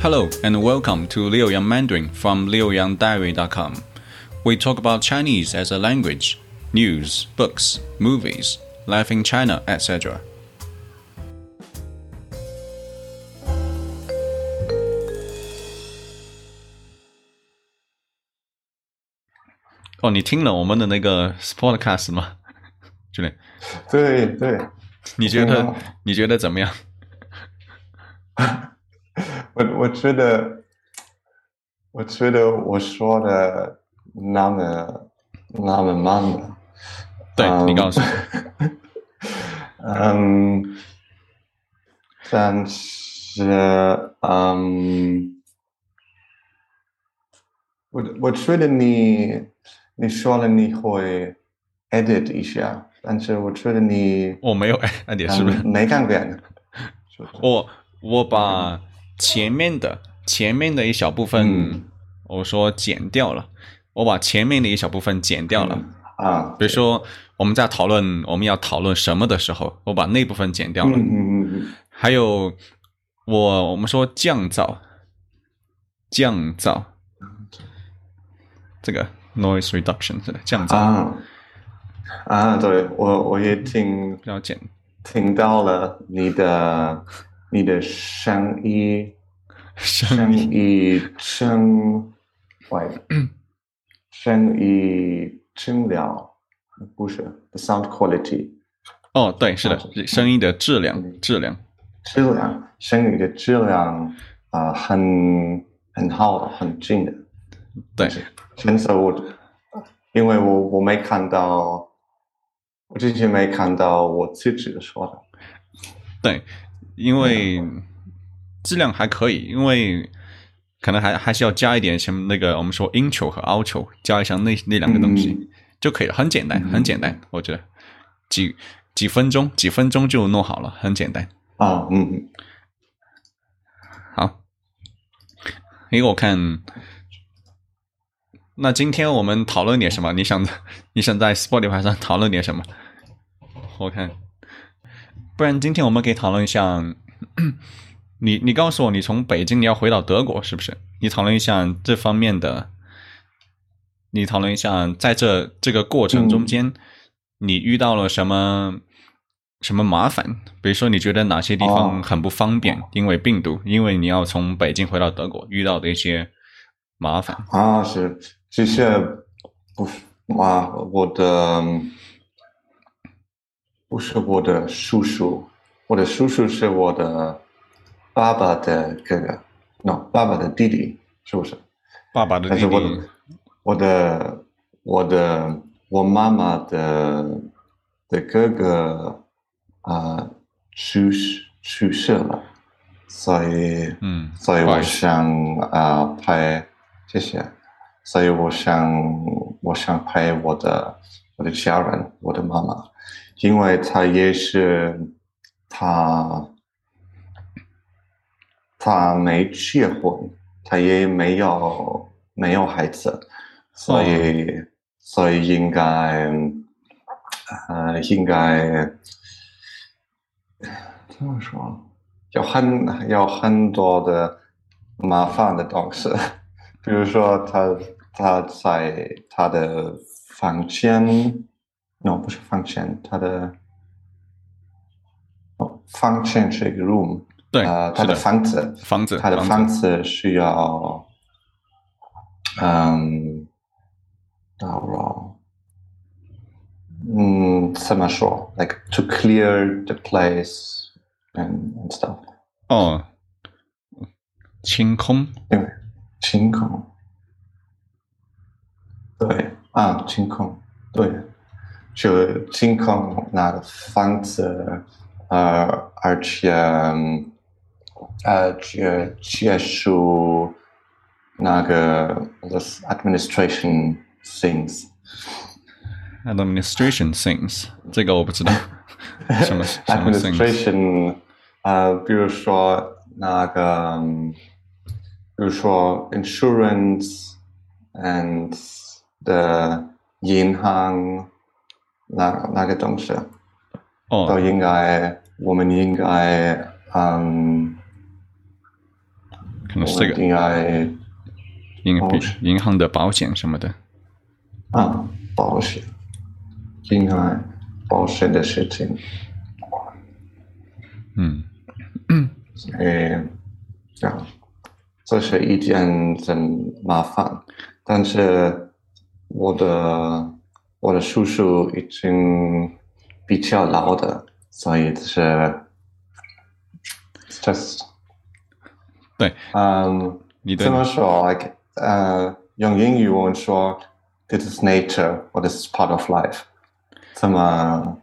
Hello and welcome to Liu Yang Mandarin from liuyangdiary.com. We talk about Chinese as a language, news, books, movies, life in China, etc. 哦，你听了我们的那个 podcast 吗？就那，对对，你觉得听了你觉得怎么样？ 我我觉得，我觉得我说的那么那么慢了。对、嗯你告诉我。嗯，但是嗯，我我觉得你你说了你会 edit 一下，但是我觉得你我没有哎，那点是不是？嗯没干过呀 我我把前面的前面的一小部分，嗯。我说剪掉了，我把前面的一小部分剪掉了。啊，比如说我们在讨论我们要讨论什么的时候，我把那部分剪掉了。嗯嗯嗯还有我我们说降噪，降噪，这个 noise reduction 是的，降嗯噪。啊。啊，对我我也听比较简听到了你的你的声音声声音音声，喂，声音质量不是 the sound quality 哦，对，是的，声音的质量嗯质量。质量声音的质量啊、很很好的很近的，对，现在我因为我我没看到，我之前没看到我自己说的。对，因为质量还可以，因为可能还还是要加一点什么那个我们说 in 球和 out 球，加一下那那两个东西、嗯。就可以了，很简单，嗯。很简单，我觉得。几几分钟几分钟就弄好了，很简单。啊，嗯嗯，好，因为我看，那今天我们讨论点什么？你想你想在 Spotify 上讨论点什么？我看，不然今天我们可以讨论一下，你你告诉我，你从北京你要回到德国是不是？你讨论一下这方面的，你讨论一下在这这个过程中间，你遇到了什么？什么麻烦？比如说，你觉得哪些地方哦很不方便？因为病毒，因为你要从北京回到德国遇到的一些麻烦。啊是，这些不啊，我的不是我的叔叔，我的叔叔是我的爸爸的哥哥，no，爸爸的弟弟，是不是？爸爸的弟弟。但是我的我的我的我妈妈的的哥哥啊、去世去世了，所以嗯所以我想啊、拍谢谢，所以我想我想拍我的我的家人，我的妈妈，因为他也是他他没结婚，他也没有没有孩子，所以、所以应该呃应该怎么说？有很有很多的麻烦的东西，比如说他他在他的房间，no 不是房间，它的哦房间是一个 room，对，呃，它的是的，房子，房子，它的房房子需要，嗯，打扰，嗯，怎么说？Like to clear the place and and stuff，哦，清空，因为清空，对啊，清空，对，就清空那个房子，呃，而且，呃，结结束那个 this administration things， administration things，这个我不知道，什么什么 things？ administration，呃，比如说那个，嗯比如说 insurance and 的银行 那那个东西，都哦，应该我们应该嗯可能是这个。应该银银行的保险什么的。啊，保险，应该保险的事情，嗯。嗯，哎，这样，这是一件很麻烦，但是我的我的叔叔已经比较老的，所以这是 just 对，嗯。你的这么说，like 呃，用英语我们说 "This is nature" 或者 "This is part of life"，这么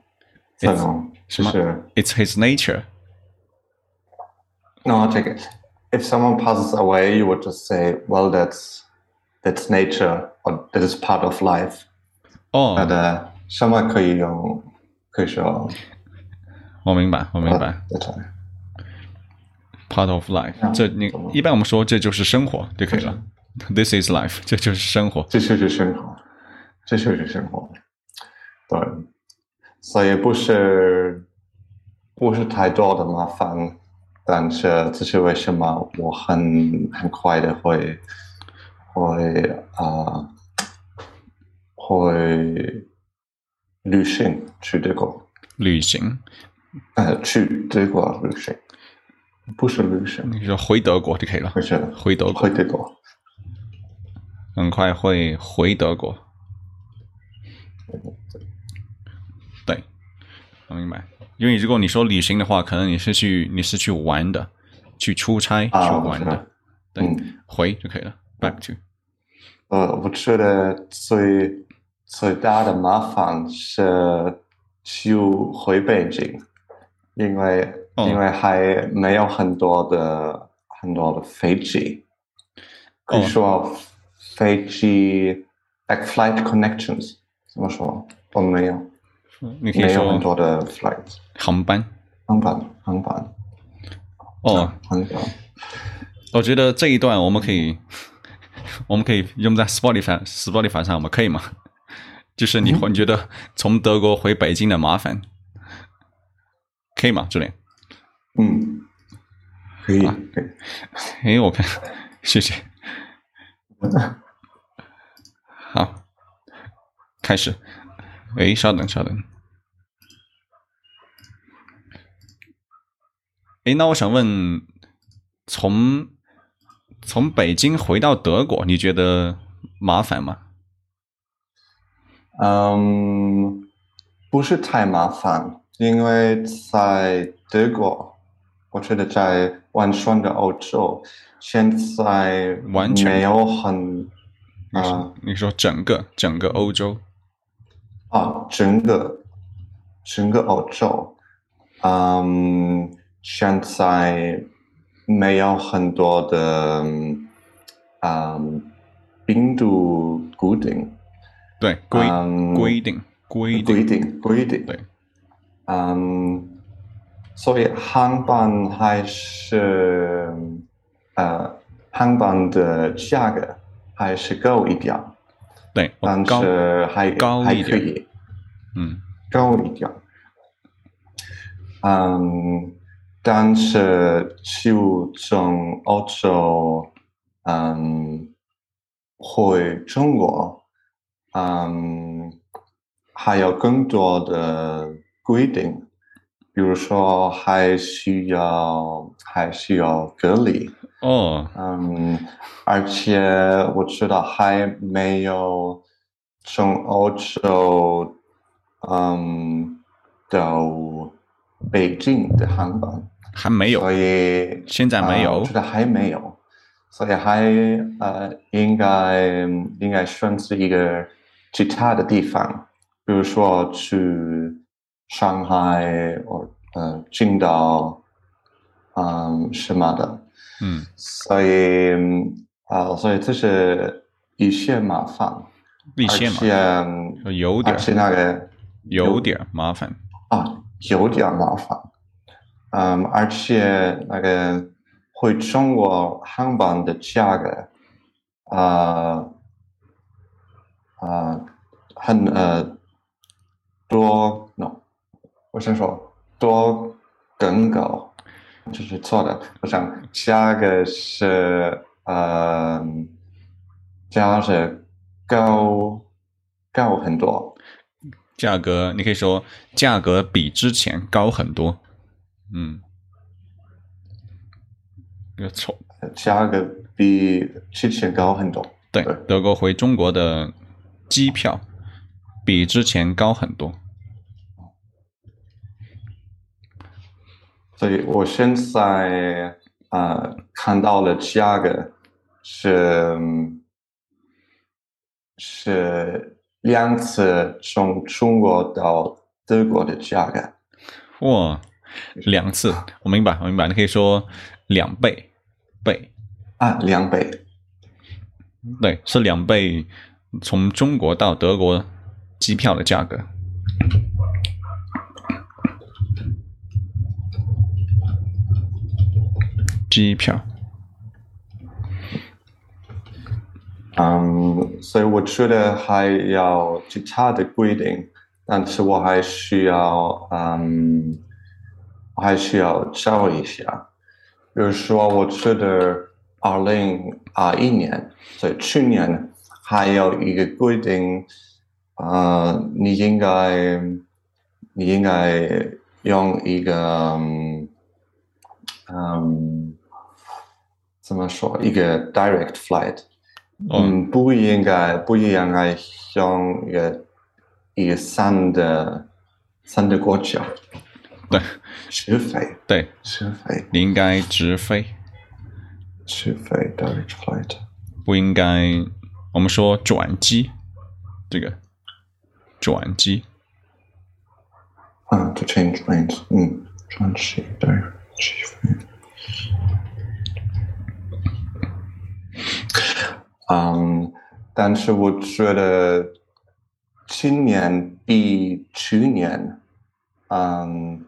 这种什么就是，It's his nature。 no 这个，if someone passes away, you would just say, "Well, that's that's nature" or "That is part of life"。 哦好，的什么可以用？可以说我明白，我明白。Part of life，嗯这你一般我们说这就是生活就可以了。This is life，这就是生活。这就是生活，这就是生活。对，所以不是不是太多的麻烦，但是这是为什么我很很快的会会啊、呃会旅行去德国，旅行，呃，去德国旅行，不是旅行，你说回德国就可以了不。是回德国回德国，很快会回德国。对，我明白。因为如果你说旅行的话，可能你是去你是去玩的，去出差、啊去玩的对，嗯回就可以了。Back to，呃，我觉得最最大的麻烦是去回北京，因为、哦因为还没有很多的很多的飞机，可以哦说飞机 like flight connections 怎么说？我没有你可以没有很多的 flight 航班。航班航班哦，航班我觉得这一段我们可以，我们可以用在 Spotify Spotify 上吗？可以吗？就是你会觉得从德国回北京的麻烦，可以吗？朱莲？嗯，可以啊可以。哎，我看，谢谢。好，开始。哎，稍等，稍等。哎，那我想问，从从北京回到德国，你觉得麻烦吗？嗯，不是太麻烦，因为在德国，我觉得在完全的欧洲，现在完全没有很啊你说整个整个欧洲，啊，整个整个欧洲，嗯，现在没有很多的嗯病毒固定。对规、嗯规定规定。规定规定，对，嗯，所以航班还是呃，航班的价格还是高一点，对，但是还还高一点。可以。嗯。高一点，嗯，但是就从欧洲嗯回中国。嗯，还有更多的规定，比如说还需要还需要隔离，哦。嗯，而且我知道还没有从欧洲嗯到北京的航班，还没有所以现在没有呃我觉得还没有，所以还呃应该应该算是一个其他的地方，比如说去上海或呃青岛，嗯什么的，嗯所以啊、呃所以这是一些麻烦，一些有点而且那个有点麻烦，啊，有点麻烦。嗯，而且那个回中国航班的价格，呃，呃，很呃多，no，我先说多更高，这是错的。我想价格是呃，价是高高很多。价格你可以说价格比之前高很多。嗯，没有错。价格比之前高很多。对德国回中国的机票比之前高很多。所以我现在呃看到的价格是是两次从中国到德国的价格。哇，两次，我明白，我明白。你可以说两倍，倍，啊，两倍。对，是两倍，从中国到德国机票的价格。机票，嗯，所以我觉得还要其他的规定，但是我还需要，嗯，我还需要找一下。比如说，我觉得二零二一年，所以去年还有一个规定，呃，你应该，你应该用一个，嗯。嗯，怎么说？一个 direct flight，嗯，不应该不应该用一个一个三的三的国家，对，直飞，对，直飞，你应该直飞，直飞 direct flight，不应该我们说转机，这个转机，啊，to change lanes，嗯，转机飞。嗯，但是我觉得今年比去年，嗯，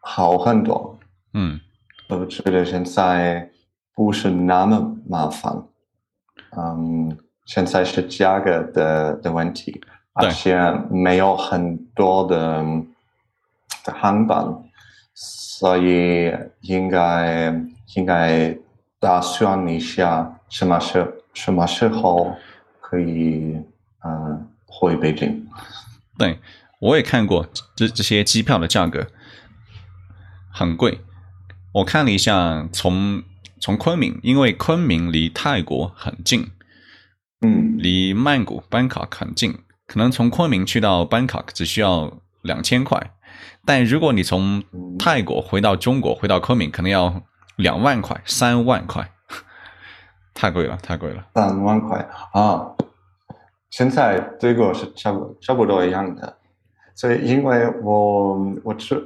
好很多。嗯，我觉得现在不是那么麻烦。嗯，现在是价格的的问题，而且没有很多的的航班，所以应该应该打算一下什么时什么时候可以嗯、呃回北京。对，我也看过这这些机票的价格很贵。我看了一下，从从昆明，因为昆明离泰国很近，嗯离曼谷 Bangkok 很近，可能从昆明去到 Bangkok 只需要两千块，但如果你从泰国回到中国，回到昆明，可能要两万块、三万块，太贵了，太贵了。三万块啊！现在这个是差不差不多一样的，所以因为我我吃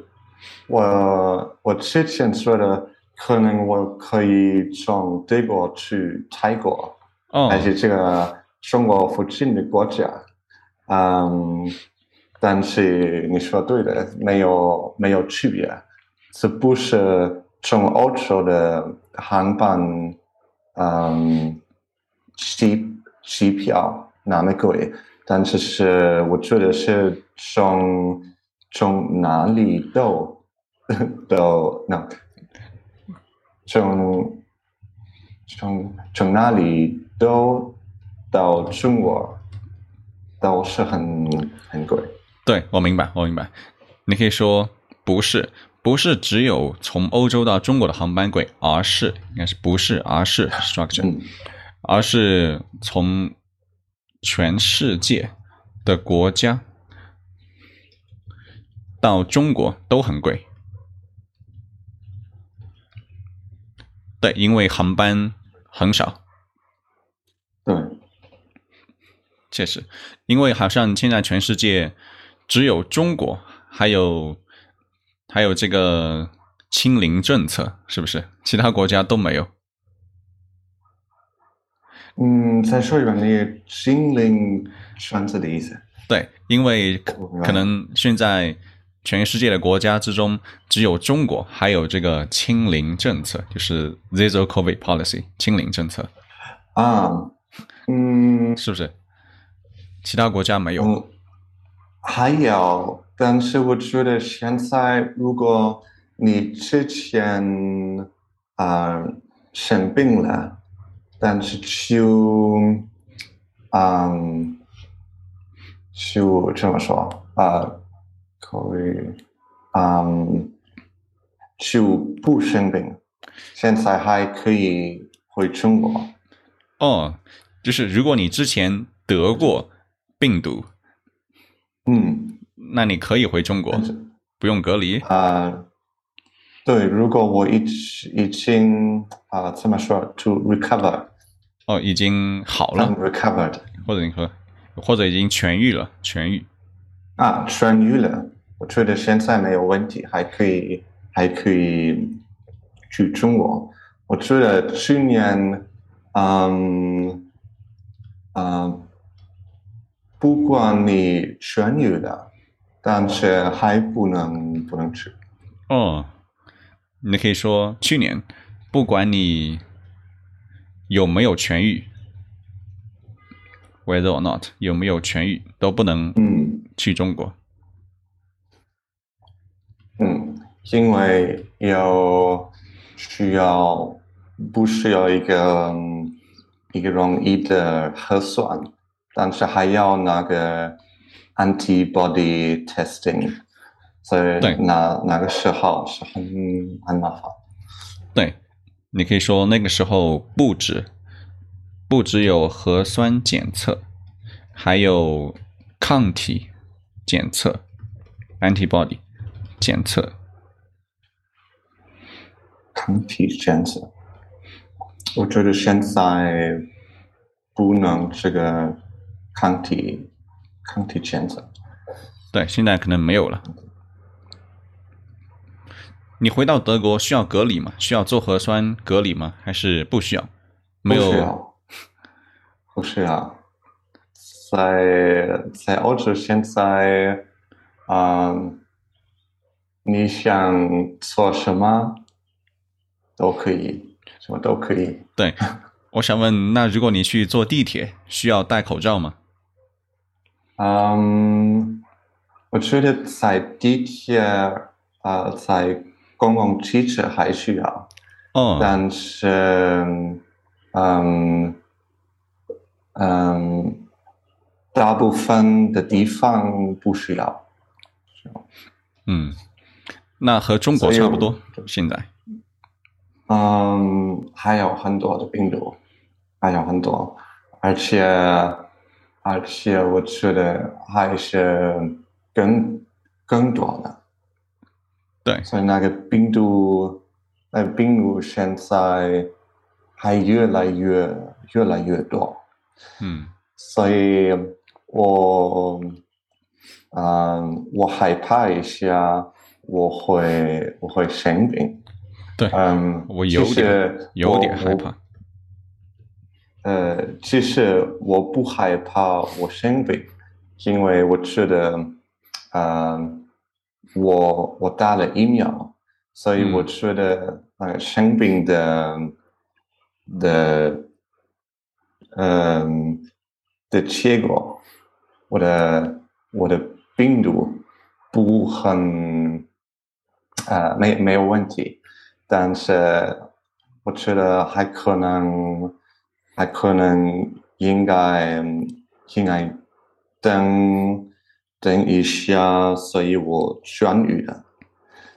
我我之前说的，可能我可以从德国去泰国，哦。还是这个中国附近的国家，嗯，但是你说对的，没有没有区别，这不是从欧洲的航班，嗯，机机票那么贵，但是是我觉得是从从哪里都 都那从从从哪里都到中国都是很很贵。对，我明白，我明白。你可以说不是，不是只有从欧洲到中国的航班贵，而是应该是不是，而是 structure，、嗯而是从全世界的国家到中国都很贵。对，因为航班很少，对，确实，因为好像现在全世界只有中国还有还有这个清零政策，是不是？其他国家都没有。嗯，再说一遍，那个心灵选择的意思。对，因为可能现在全世界的国家之中，只有中国还有这个清零政策，就是 zero covid policy 清零政策，啊，嗯是不是？其他国家没有。嗯，还有，但是我觉得现在如果你之前啊、生病了，但是就嗯就这么说啊、可以嗯就不生病，现在还可以回中国。哦，就是如果你之前得过病毒，嗯，那你可以回中国不用隔离。啊、对，如果我已已经啊、怎么说，to recover，哦，已经好了 I'm，recovered 或者你和或者已经痊愈了，痊愈。啊，痊愈了，我觉得现在没有问题，还可以还可以去中国。我觉得去年，嗯，啊，不管你痊愈了，但是还不能不能去。哦，你可以说去年，不管你有没有痊愈，whether or not 有没有痊愈，都不能嗯。去中国。嗯，因为有需要不需要一个嗯一个容易的核酸，但是还要那个 antibody testing，所以对那那个时候是很很麻烦。对，你可以说那个时候不止不只有核酸检测，还有抗体检测 （antibody） 检测。抗体检测，我觉得现在不能这个抗体抗体检测。对，现在可能没有了。你回到德国需要隔离吗？需要做核酸隔离吗？还是不需要？没有不需要，不需要。在在欧洲现在，嗯，你想做什么都可以，什么都可以。对，我想问，那如果你去坐地铁，需要戴口罩吗？嗯，我觉得在地铁，呃，在公共汽车还需要，哦，但是，嗯嗯，大部分的地方不需要。嗯，那和中国差不多。现在，嗯，还有很多的病毒，还有很多，而且而且我觉得还是更更多的，对，所以那个病毒，那个病毒现在还越来越越来越多，嗯，所以我，嗯，我害怕一下，我会我会生病。对，嗯，我有其点有点害怕。呃，其实我不害怕我生病，因为我觉得，呃，我我打了疫苗，所以嗯我觉得呃生病的的，嗯、的结果，我的我的病毒不很，呃，没没有问题，但是我觉得还可能，还可能应该应该等等一下，所以我痊愈了，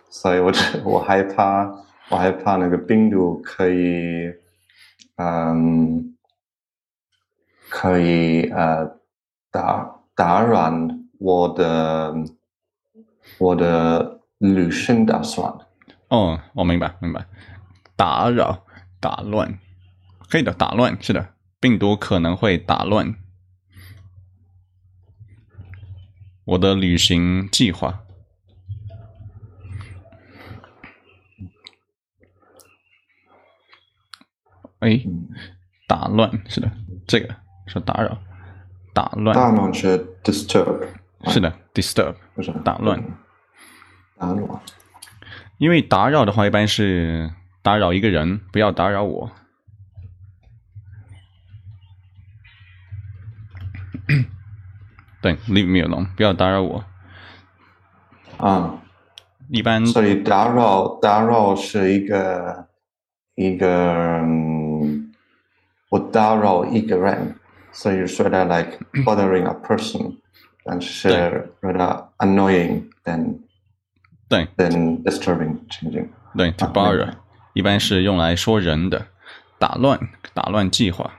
所以我觉我害怕，我害怕那个病毒可以，嗯，可以呃打打扰我的我的旅行打算。哦，我明白明白，打扰、打乱，可以的，打乱是的，病毒可能会打乱。我的旅行计划。哎，嗯打乱是的，这个说打扰、打乱。是 disturb，是的，disturb 打乱。打乱。因为打扰的话，一般是打扰一个人，不要打扰我。对，leave me alone，不要打扰我。啊，一般所以打扰打扰是一个一个嗯，我打扰一个人，所以说的 like bothering a person，但是有点 annoying than 对 than disturbing changing。对，to 啊 bother，一般是用来说人的，打乱打乱计划。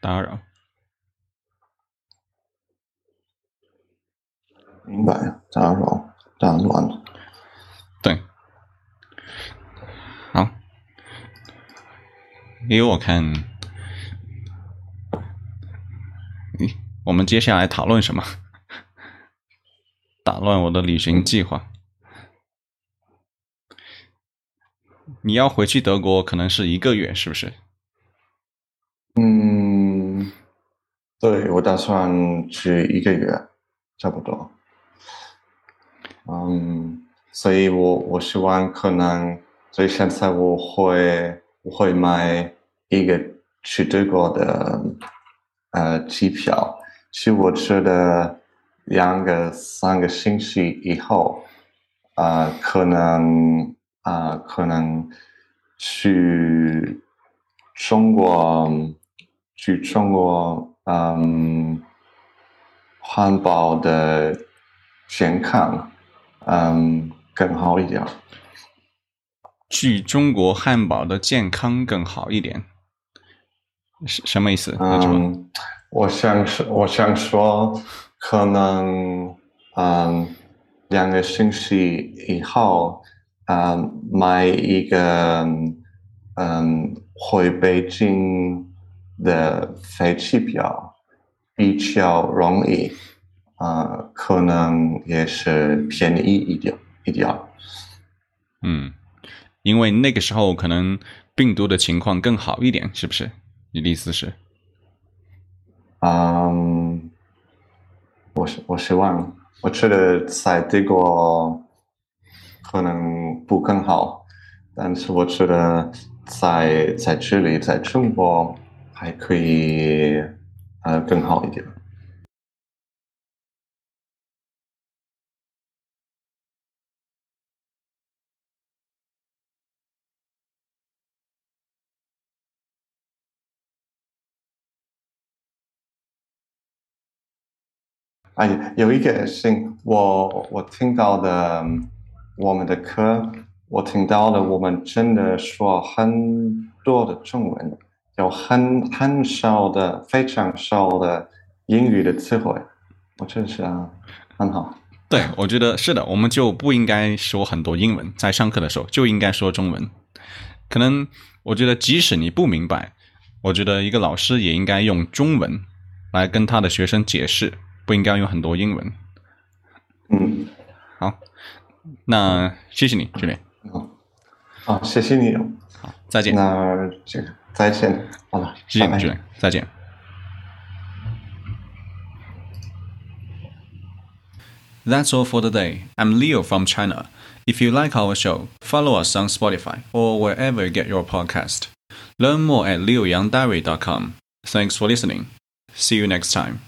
打扰，明白，打扰打乱。对，好，给我看，咦，我们接下来讨论什么？打乱我的旅行计划。你要回去德国，可能是一个月，是不是？嗯，对，我打算去一个月，差不多。嗯，所以我我希望可能，所以现在我会我会买一个去德国的呃机票。其实我觉得两个三个星期以后，啊、可能啊、可能去中国去中国，嗯，环保的健康，嗯，更好一点。去中国汉堡的健康更好一点，什什么意思？嗯，我想说，我想说，可能，嗯，两个星期以后，嗯，买一个，嗯，回北京的飞机票比较容易，呃，可能也是便宜一点一点。嗯，因为那个时候可能病毒的情况更好一点，是不是？你的意思是？嗯，我我失望了，我觉得在德国可能不更好，但是我觉得在在这里，在中国还可以呃更好一点。有一个信，我我听到的我们的课，我听到了我们真的说很多的中文，有很很少的非常少的英语的词汇，我真是啊很好。对，我觉得是的，我们就不应该说很多英文，在上课的时候就应该说中文。可能我觉得，即使你不明白，我觉得一个老师也应该用中文来跟他的学生解释，不应该用很多英文。嗯，好，那谢谢你，这边好，好，谢谢你哦。再见，那这个再见，好了，谢谢你，拜拜这边再见。That's all for today. I'm Leo from China. If you like our show, follow us on Spotify or wherever you get your podcast. Learn more at leoyangdiary.com. Thanks for listening. See you next time.